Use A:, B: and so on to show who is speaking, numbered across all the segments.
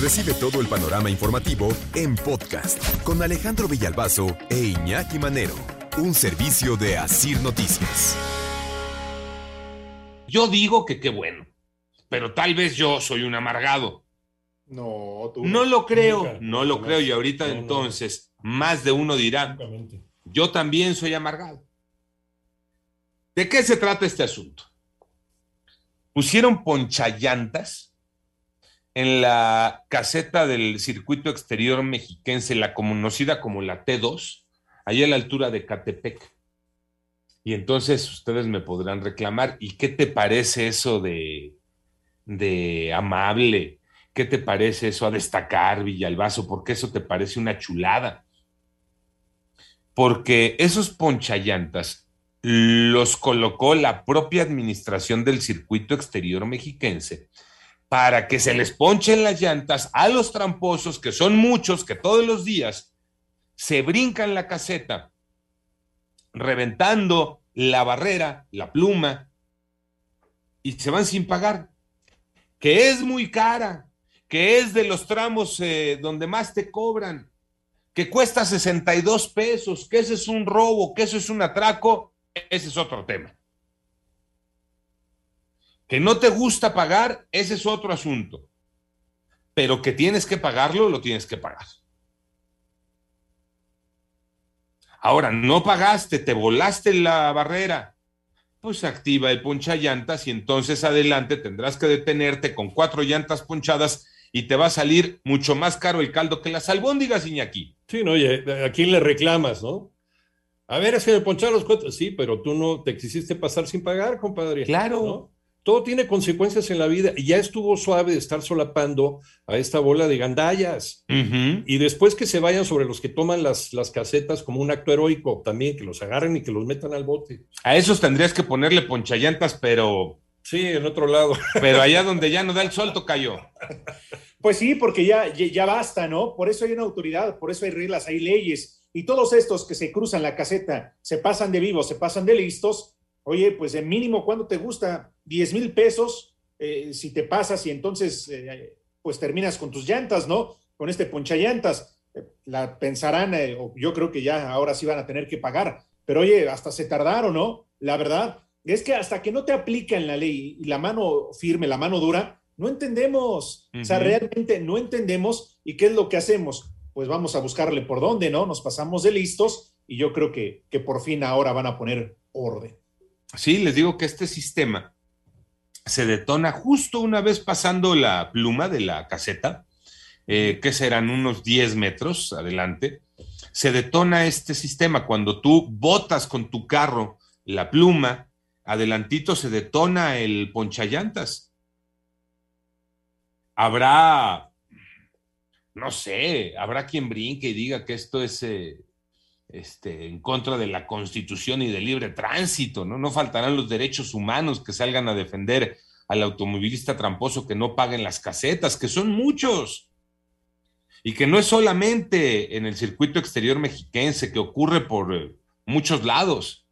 A: Recibe todo el panorama informativo en podcast con Alejandro Villalbazo e Iñaki Manero. Un servicio de Asir Noticias.
B: Yo digo que qué bueno, pero tal vez yo soy un amargado.
C: No, tú.
B: No lo creo,
C: Nunca,
B: no lo creo y ahorita
C: No, no.
B: entonces más de uno dirá, yo también soy amargado. ¿De qué se trata este asunto? Pusieron ponchallantas en la caseta del circuito exterior mexiquense, la conocida como la T2, allá a la altura de Catepec. Y entonces ustedes me podrán reclamar, ¿y qué te parece eso de, de amable? ¿Qué te parece eso a destacar, Villalbazo? ¿Por qué eso te parece una chulada? Porque esos ponchallantas los colocó la propia administración del circuito exterior mexiquense para que se les ponchen las llantas a los tramposos, que son muchos, que todos los días se brincan la caseta, reventando la barrera, la pluma, y se van sin pagar, que es muy cara, que es de los tramos eh, donde más te cobran, que cuesta 62 pesos, que ese es un robo, que eso es un atraco, ese es otro tema. Que no te gusta pagar, ese es otro asunto. Pero que tienes que pagarlo, lo tienes que pagar. Ahora, no pagaste, te volaste la barrera, pues activa el ponchallantas y entonces adelante tendrás que detenerte con cuatro llantas ponchadas y te va a salir mucho más caro el caldo que las albóndigas, Iñaki.
C: Sí, no, oye, ¿a quién le reclamas, no? A ver, es que me poncharon los cuatro. Sí, pero tú no te quisiste pasar sin pagar, compadre.
B: Claro.
C: ¿no? Todo tiene consecuencias en la vida y ya estuvo suave de estar solapando a esta bola de gandallas. Y después que se vayan sobre los que toman las, las casetas como un acto heroico, también que los agarren y que los metan al bote.
B: A esos tendrías que ponerle ponchallantas, pero,
C: Sí, en otro lado.
B: pero allá donde ya no da el sol, cayó.
D: Pues sí, porque ya, ya, basta, ¿no? Por eso hay una autoridad, por eso hay reglas, hay leyes. Y todos estos que se cruzan la caseta, se pasan de vivos, se pasan de listos. Oye, pues de mínimo, ¿cuánto te gusta? 10 mil pesos eh, si te pasas y entonces eh, pues terminas con tus llantas, ¿no? Con este ponchallantas. Eh, la pensarán, eh, o yo creo que ya ahora sí van a tener que pagar. Pero oye, hasta se tardaron, ¿no? La verdad es que hasta que no te aplican la ley y la mano firme, la mano dura, no entendemos. O sea, realmente no entendemos. ¿Y qué es lo que hacemos? Pues vamos a buscarle por dónde, ¿no? Nos pasamos de listos y yo creo que, que por fin ahora van a poner orden.
B: Sí, les digo que este sistema se detona justo una vez pasando la pluma de la caseta, eh, que serán unos 10 metros adelante. Se detona este sistema cuando tú botas con tu carro la pluma, adelantito se detona el ponchallantas. Habrá, no sé, habrá quien brinque y diga que esto es eh, este, en contra de la constitución y del libre tránsito, ¿no? No faltarán los derechos humanos que salgan a defender al automovilista tramposo que no paguen las casetas, que son muchos. Y que no es solamente en el circuito exterior mexiquense, que ocurre por eh, muchos lados.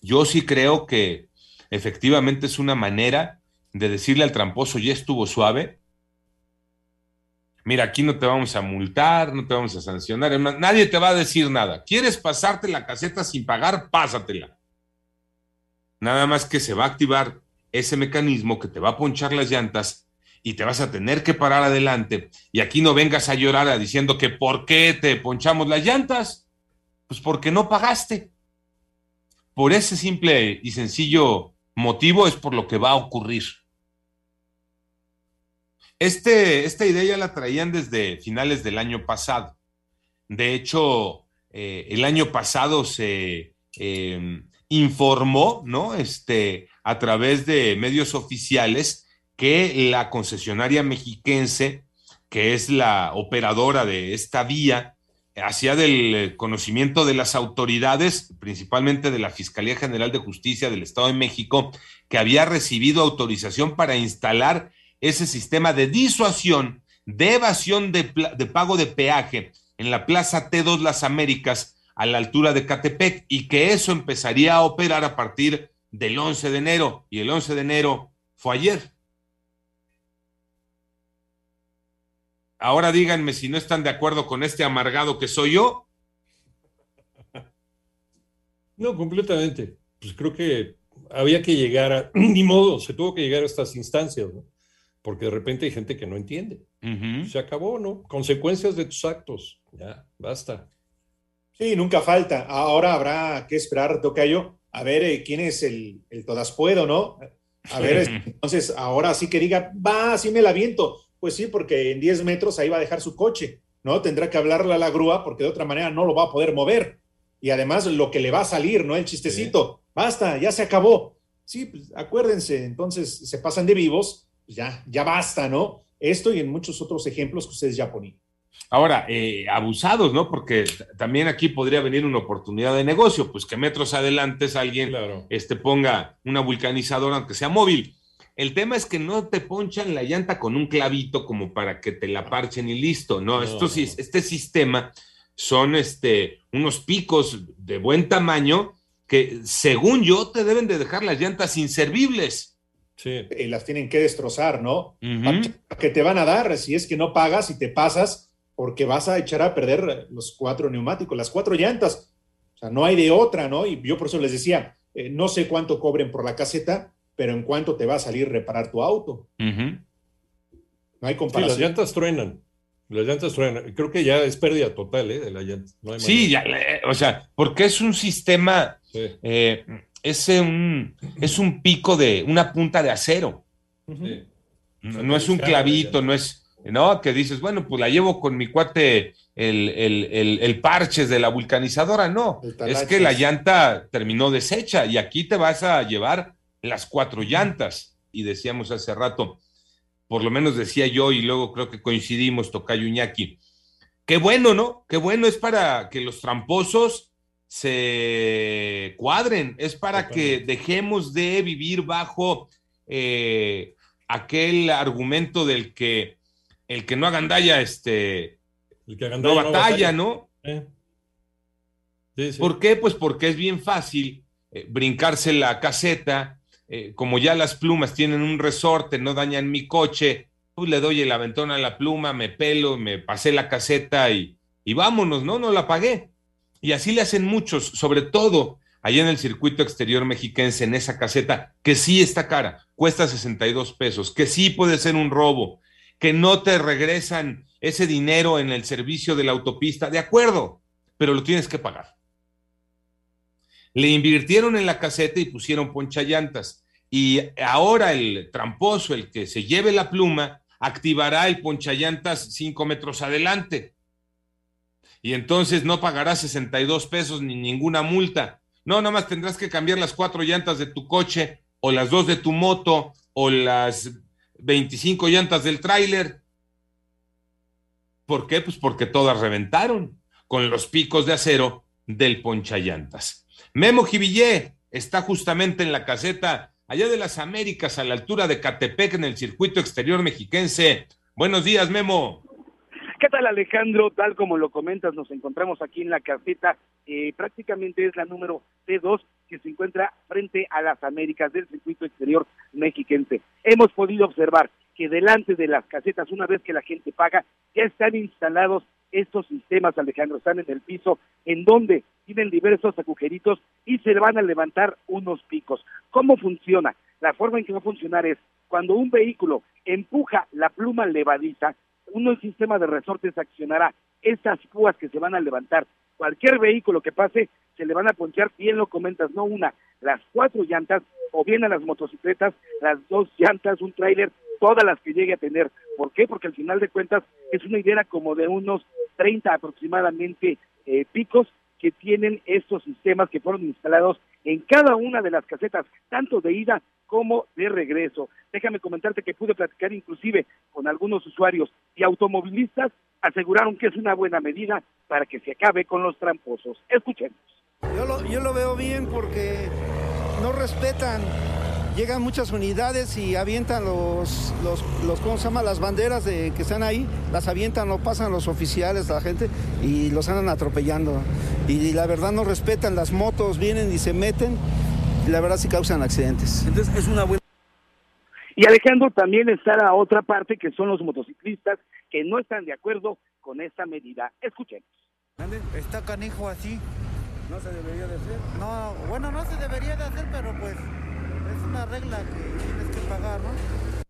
B: Yo sí creo que efectivamente es una manera de decirle al tramposo, ya estuvo suave. Mira, aquí no te vamos a multar, no te vamos a sancionar, nadie te va a decir nada. ¿Quieres pasarte la caseta sin pagar? Pásatela. Nada más que se va a activar ese mecanismo que te va a ponchar las llantas y te vas a tener que parar adelante. Y aquí no vengas a llorar diciendo que ¿por qué te ponchamos las llantas? Pues porque no pagaste. Por ese simple y sencillo motivo es por lo que va a ocurrir. Este, esta idea ya la traían desde finales del año pasado. De hecho, eh, el año pasado se eh, informó, ¿no? Este, a través de medios oficiales que la concesionaria mexiquense, que es la operadora de esta vía, hacía del conocimiento de las autoridades, principalmente de la Fiscalía General de Justicia del Estado de México, que había recibido autorización para instalar ese sistema de disuasión, de evasión de, pago de peaje en la Plaza T2 Las Américas, a la altura de Catepec, y que eso empezaría a operar a partir del 11 de enero, y el 11 de enero fue ayer. Ahora díganme si no están de acuerdo con este amargado que soy yo.
C: No, completamente. Pues creo que había que llegar a, ni modo, se tuvo que llegar a estas instancias, ¿no? Porque de repente hay gente que no entiende. Se acabó, ¿no? Consecuencias de tus actos. Ya, basta.
D: Sí, nunca falta. Ahora habrá que esperar, Tocayo, a ver eh, quién es el, el todas puedo, ¿no? A ver, entonces ahora sí que diga, va, sí me la viento. Pues sí, porque en 10 metros ahí va a dejar su coche, ¿no? Tendrá que hablarle a la grúa porque de otra manera no lo va a poder mover. Y además lo que le va a salir, ¿no? El chistecito, basta, ya se acabó. Sí, pues acuérdense, entonces se pasan de vivos, pues ya, ya basta, ¿no? Esto y en muchos otros ejemplos que ustedes ya ponían.
B: Ahora, eh, abusados, ¿no? Porque también aquí podría venir una oportunidad de negocio, pues que metros adelante alguien este, ponga una vulcanizadora, aunque sea móvil. El tema es que no te ponchan la llanta con un clavito como para que te la parchen y listo, ¿no? Esto, este sistema son este, unos picos de buen tamaño que, según yo, te deben de dejar las llantas inservibles.
D: Sí. Y las tienen que destrozar, ¿no? Que te van a dar si es que no pagas y te pasas porque vas a echar a perder los cuatro neumáticos, las cuatro llantas. O sea, no hay de otra, ¿no? Y yo por eso les decía, eh, no sé cuánto cobren por la caseta, pero en cuánto te va a salir reparar tu auto. No hay comparación.
C: Sí, las llantas truenan. Las llantas truenan. Creo que ya es pérdida total, ¿eh? De la llanta.
B: sí, ya, o sea, porque es un sistema, eh, es, un, es un pico de, una punta de acero. no, es un clavito, no es ¿no? Que dices, bueno, pues la llevo con mi cuate el, el, el, parches de la vulcanizadora. No, es que la llanta terminó deshecha y aquí te vas a llevar las cuatro llantas. Y decíamos hace rato, por lo menos decía yo y luego creo que coincidimos, Tocayo Iñaki. Qué bueno, ¿no? Qué bueno es para que los tramposos se cuadren, es para que dejemos de vivir bajo eh, aquel argumento del que el que no agandalla, este, no batalla, ¿no? ¿Por qué? Pues porque es bien fácil eh, brincarse la caseta, eh, como ya las plumas tienen un resorte, no dañan mi coche, pues le doy el aventón a la pluma, me pelo, me pasé la caseta y, y vámonos, ¿no? No la pagué. Y así le hacen muchos, sobre todo allá en el circuito exterior mexiquense, en esa caseta, que sí está cara, cuesta 62 pesos, que sí puede ser un robo, que no te regresan ese dinero en el servicio de la autopista, de acuerdo, pero lo tienes que pagar. Le invirtieron en la caseta y pusieron ponchallantas. Y ahora el tramposo, el que se lleve la pluma, activará el ponchallantas cinco metros adelante. Y entonces no pagará 62 pesos ni ninguna multa. No, nada más tendrás que cambiar las cuatro llantas de tu coche o las dos de tu moto o las 25 llantas del tráiler. ¿Por qué? Pues porque todas reventaron con los picos de acero del ponchallantas. Memo Jivillé está justamente en la caseta allá de las Américas, a la altura de Catepec, en el circuito exterior mexiquense. Buenos días, Memo.
E: ¿Qué tal Alejandro? Tal como lo comentas, nos encontramos aquí en la caseta, eh, prácticamente es la número T2 que se encuentra frente a las Américas del circuito exterior mexiquense. Hemos podido observar que delante de las casetas, una vez que la gente paga, ya están instalados estos sistemas, Alejandro, están en el piso, en donde tienen diversos agujeritos y se van a levantar unos picos. ¿Cómo funciona? La forma en que va a funcionar es cuando un vehículo empuja la pluma levadiza, un sistema de resortes accionará esas púas que se van a levantar. Cualquier vehículo que pase se le van a ponchar, bien lo comentas, no una, las cuatro llantas o bien a las motocicletas, las dos llantas, un tráiler, todas las que llegue a tener. ¿Por qué? Porque al final de cuentas es una idea como de unos 30 aproximadamente eh, picos que tienen estos sistemas que fueron instalados en cada una de las casetas, tanto de ida como de regreso. Déjame comentarte que pude platicar inclusive con algunos usuarios y automovilistas aseguraron que es una buena medida para que se acabe con los tramposos. Escuchemos.
F: Yo lo, lo veo bien porque no respetan llegan muchas unidades y avientan los, los, ¿cómo se llama? Las banderas de, que están ahí, las avientan, no pasan los oficiales, la gente, y los andan atropellando. Y, la verdad no respetan, las motos vienen y se meten, la verdad sí causan accidentes. Entonces es una buena...
E: Y Alejandro también está la otra parte que son los motociclistas que no están de acuerdo con esta medida. Escuchemos.
F: Está canijo así. No se debería de hacer. No, bueno, no se debería de hacer, pero pues es una regla que tienes que pagar, ¿no?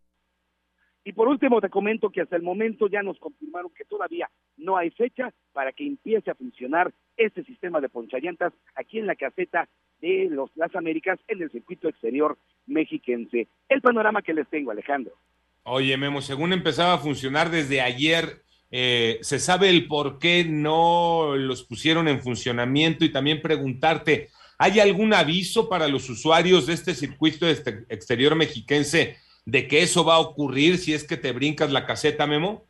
E: Y por último te comento que hasta el momento ya nos confirmaron que todavía no hay fecha para que empiece a funcionar este sistema de ponchallantas aquí en la caseta de los Las Américas en el circuito exterior mexiquense. El panorama que les tengo, Alejandro.
B: Oye, Memo, según empezaba a funcionar desde ayer, eh, ¿se sabe el por qué no los pusieron en funcionamiento? Y también preguntarte, ¿Hay algún aviso para los usuarios de este circuito este exterior mexiquense de que eso va a ocurrir si es que te brincas la caseta, Memo?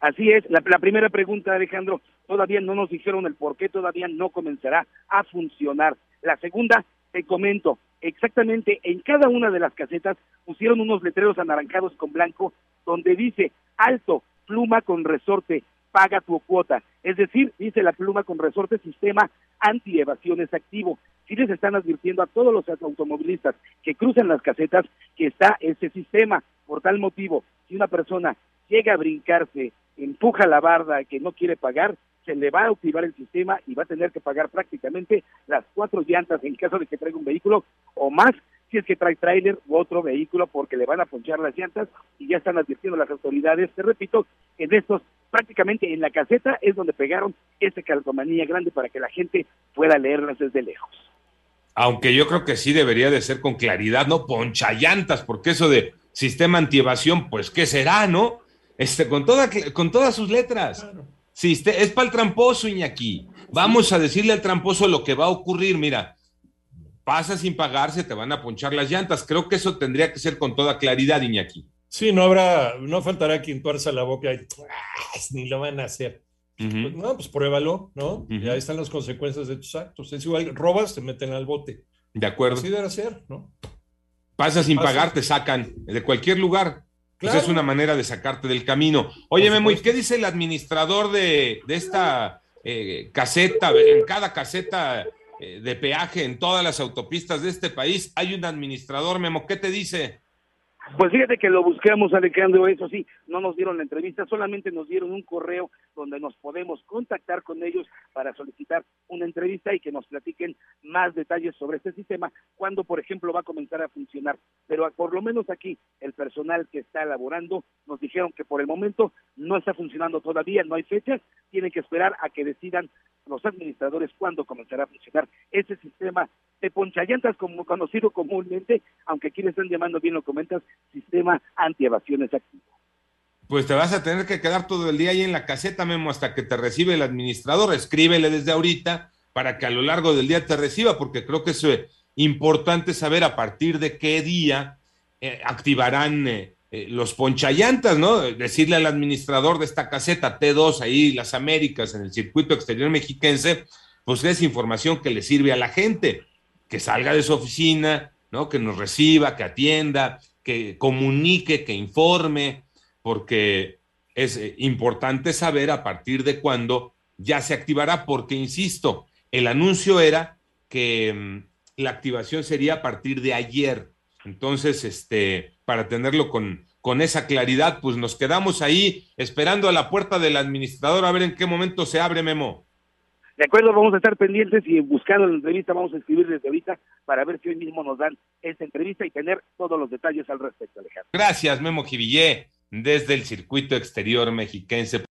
E: Así es, la, primera pregunta, Alejandro, todavía no nos dijeron el por qué todavía no comenzará a funcionar. La segunda, te comento, exactamente en cada una de las casetas pusieron unos letreros anaranjados con blanco donde dice alto, pluma con resorte, paga tu cuota. Es decir, dice la pluma con resorte sistema anti-evasiones activo sí les están advirtiendo a todos los automovilistas que cruzan las casetas que está ese sistema. Por tal motivo, si una persona llega a brincarse, empuja la barda que no quiere pagar, se le va a activar el sistema y va a tener que pagar prácticamente las cuatro llantas en caso de que traiga un vehículo o más si es que trae tráiler u otro vehículo porque le van a ponchar las llantas y ya están advirtiendo las autoridades, te repito, en estos prácticamente en la caseta es donde pegaron esta calcomanía grande para que la gente pueda leerlas desde lejos
B: aunque yo creo que sí debería de ser con claridad, ¿no? Ponchallantas, porque eso de sistema antievasión, pues, ¿qué será, no? Este, con, toda, con todas sus letras. es para el tramposo, Iñaki. Vamos a decirle al tramposo lo que va a ocurrir. Mira, pasa sin pagarse, te van a ponchar las llantas. Creo que eso tendría que ser con toda claridad, Iñaki.
C: Sí, no habrá, no faltará quien tuerza la boca y ni lo van a hacer. Pues, no, pues pruébalo, ¿no? Ya están las consecuencias de tus actos. Es igual, robas, te meten al bote.
B: De acuerdo.
C: Así debe ser, ¿no?
B: Pasa sin pagar, te sacan de cualquier lugar. Pues es una manera de sacarte del camino. Oye, Memo, ¿y qué dice el administrador de, esta eh, caseta? En cada caseta eh, de peaje en todas las autopistas de este país hay un administrador, Memo. ¿Qué te dice?
E: Pues fíjate que lo buscamos, Alejandro, eso sí, no nos dieron la entrevista, solamente nos dieron un correo donde nos podemos contactar con ellos para solicitar una entrevista y que nos platiquen más detalles sobre este sistema, cuando, por ejemplo, va a comenzar a funcionar. Pero por lo menos aquí, el personal que está elaborando nos dijeron que por el momento no está funcionando todavía, no hay fechas, tienen que esperar a que decidan los administradores cuándo comenzará a funcionar ese sistema de ponchallantas como conocido comúnmente, aunque aquí le están llamando bien lo comentas, sistema anti-evasiones activo.
B: Pues te vas a tener que quedar todo el día ahí en la caseta, Memo, hasta que te recibe el administrador. Escríbele desde ahorita para que a lo largo del día te reciba, porque creo que es eh, importante saber a partir de qué día eh, activarán eh, los ponchallantas, ¿no? Decirle al administrador de esta caseta T2, ahí las Américas, en el circuito exterior mexiquense, pues es información que le sirve a la gente, que salga de su oficina, ¿no? Que nos reciba, que atienda, que comunique, que informe, porque es eh, importante saber a partir de cuándo ya se activará, porque, insisto, el anuncio era que mm, la activación sería a partir de ayer. Entonces, este, para tenerlo con, con esa claridad, pues nos quedamos ahí esperando a la puerta del administrador a ver en qué momento se abre Memo.
E: De acuerdo, vamos a estar pendientes y buscando la entrevista, vamos a escribir desde ahorita para ver si hoy mismo nos dan esta entrevista y tener todos los detalles al respecto, Alejandro.
B: Gracias, Memo Jivillé, desde el circuito exterior mexiquense.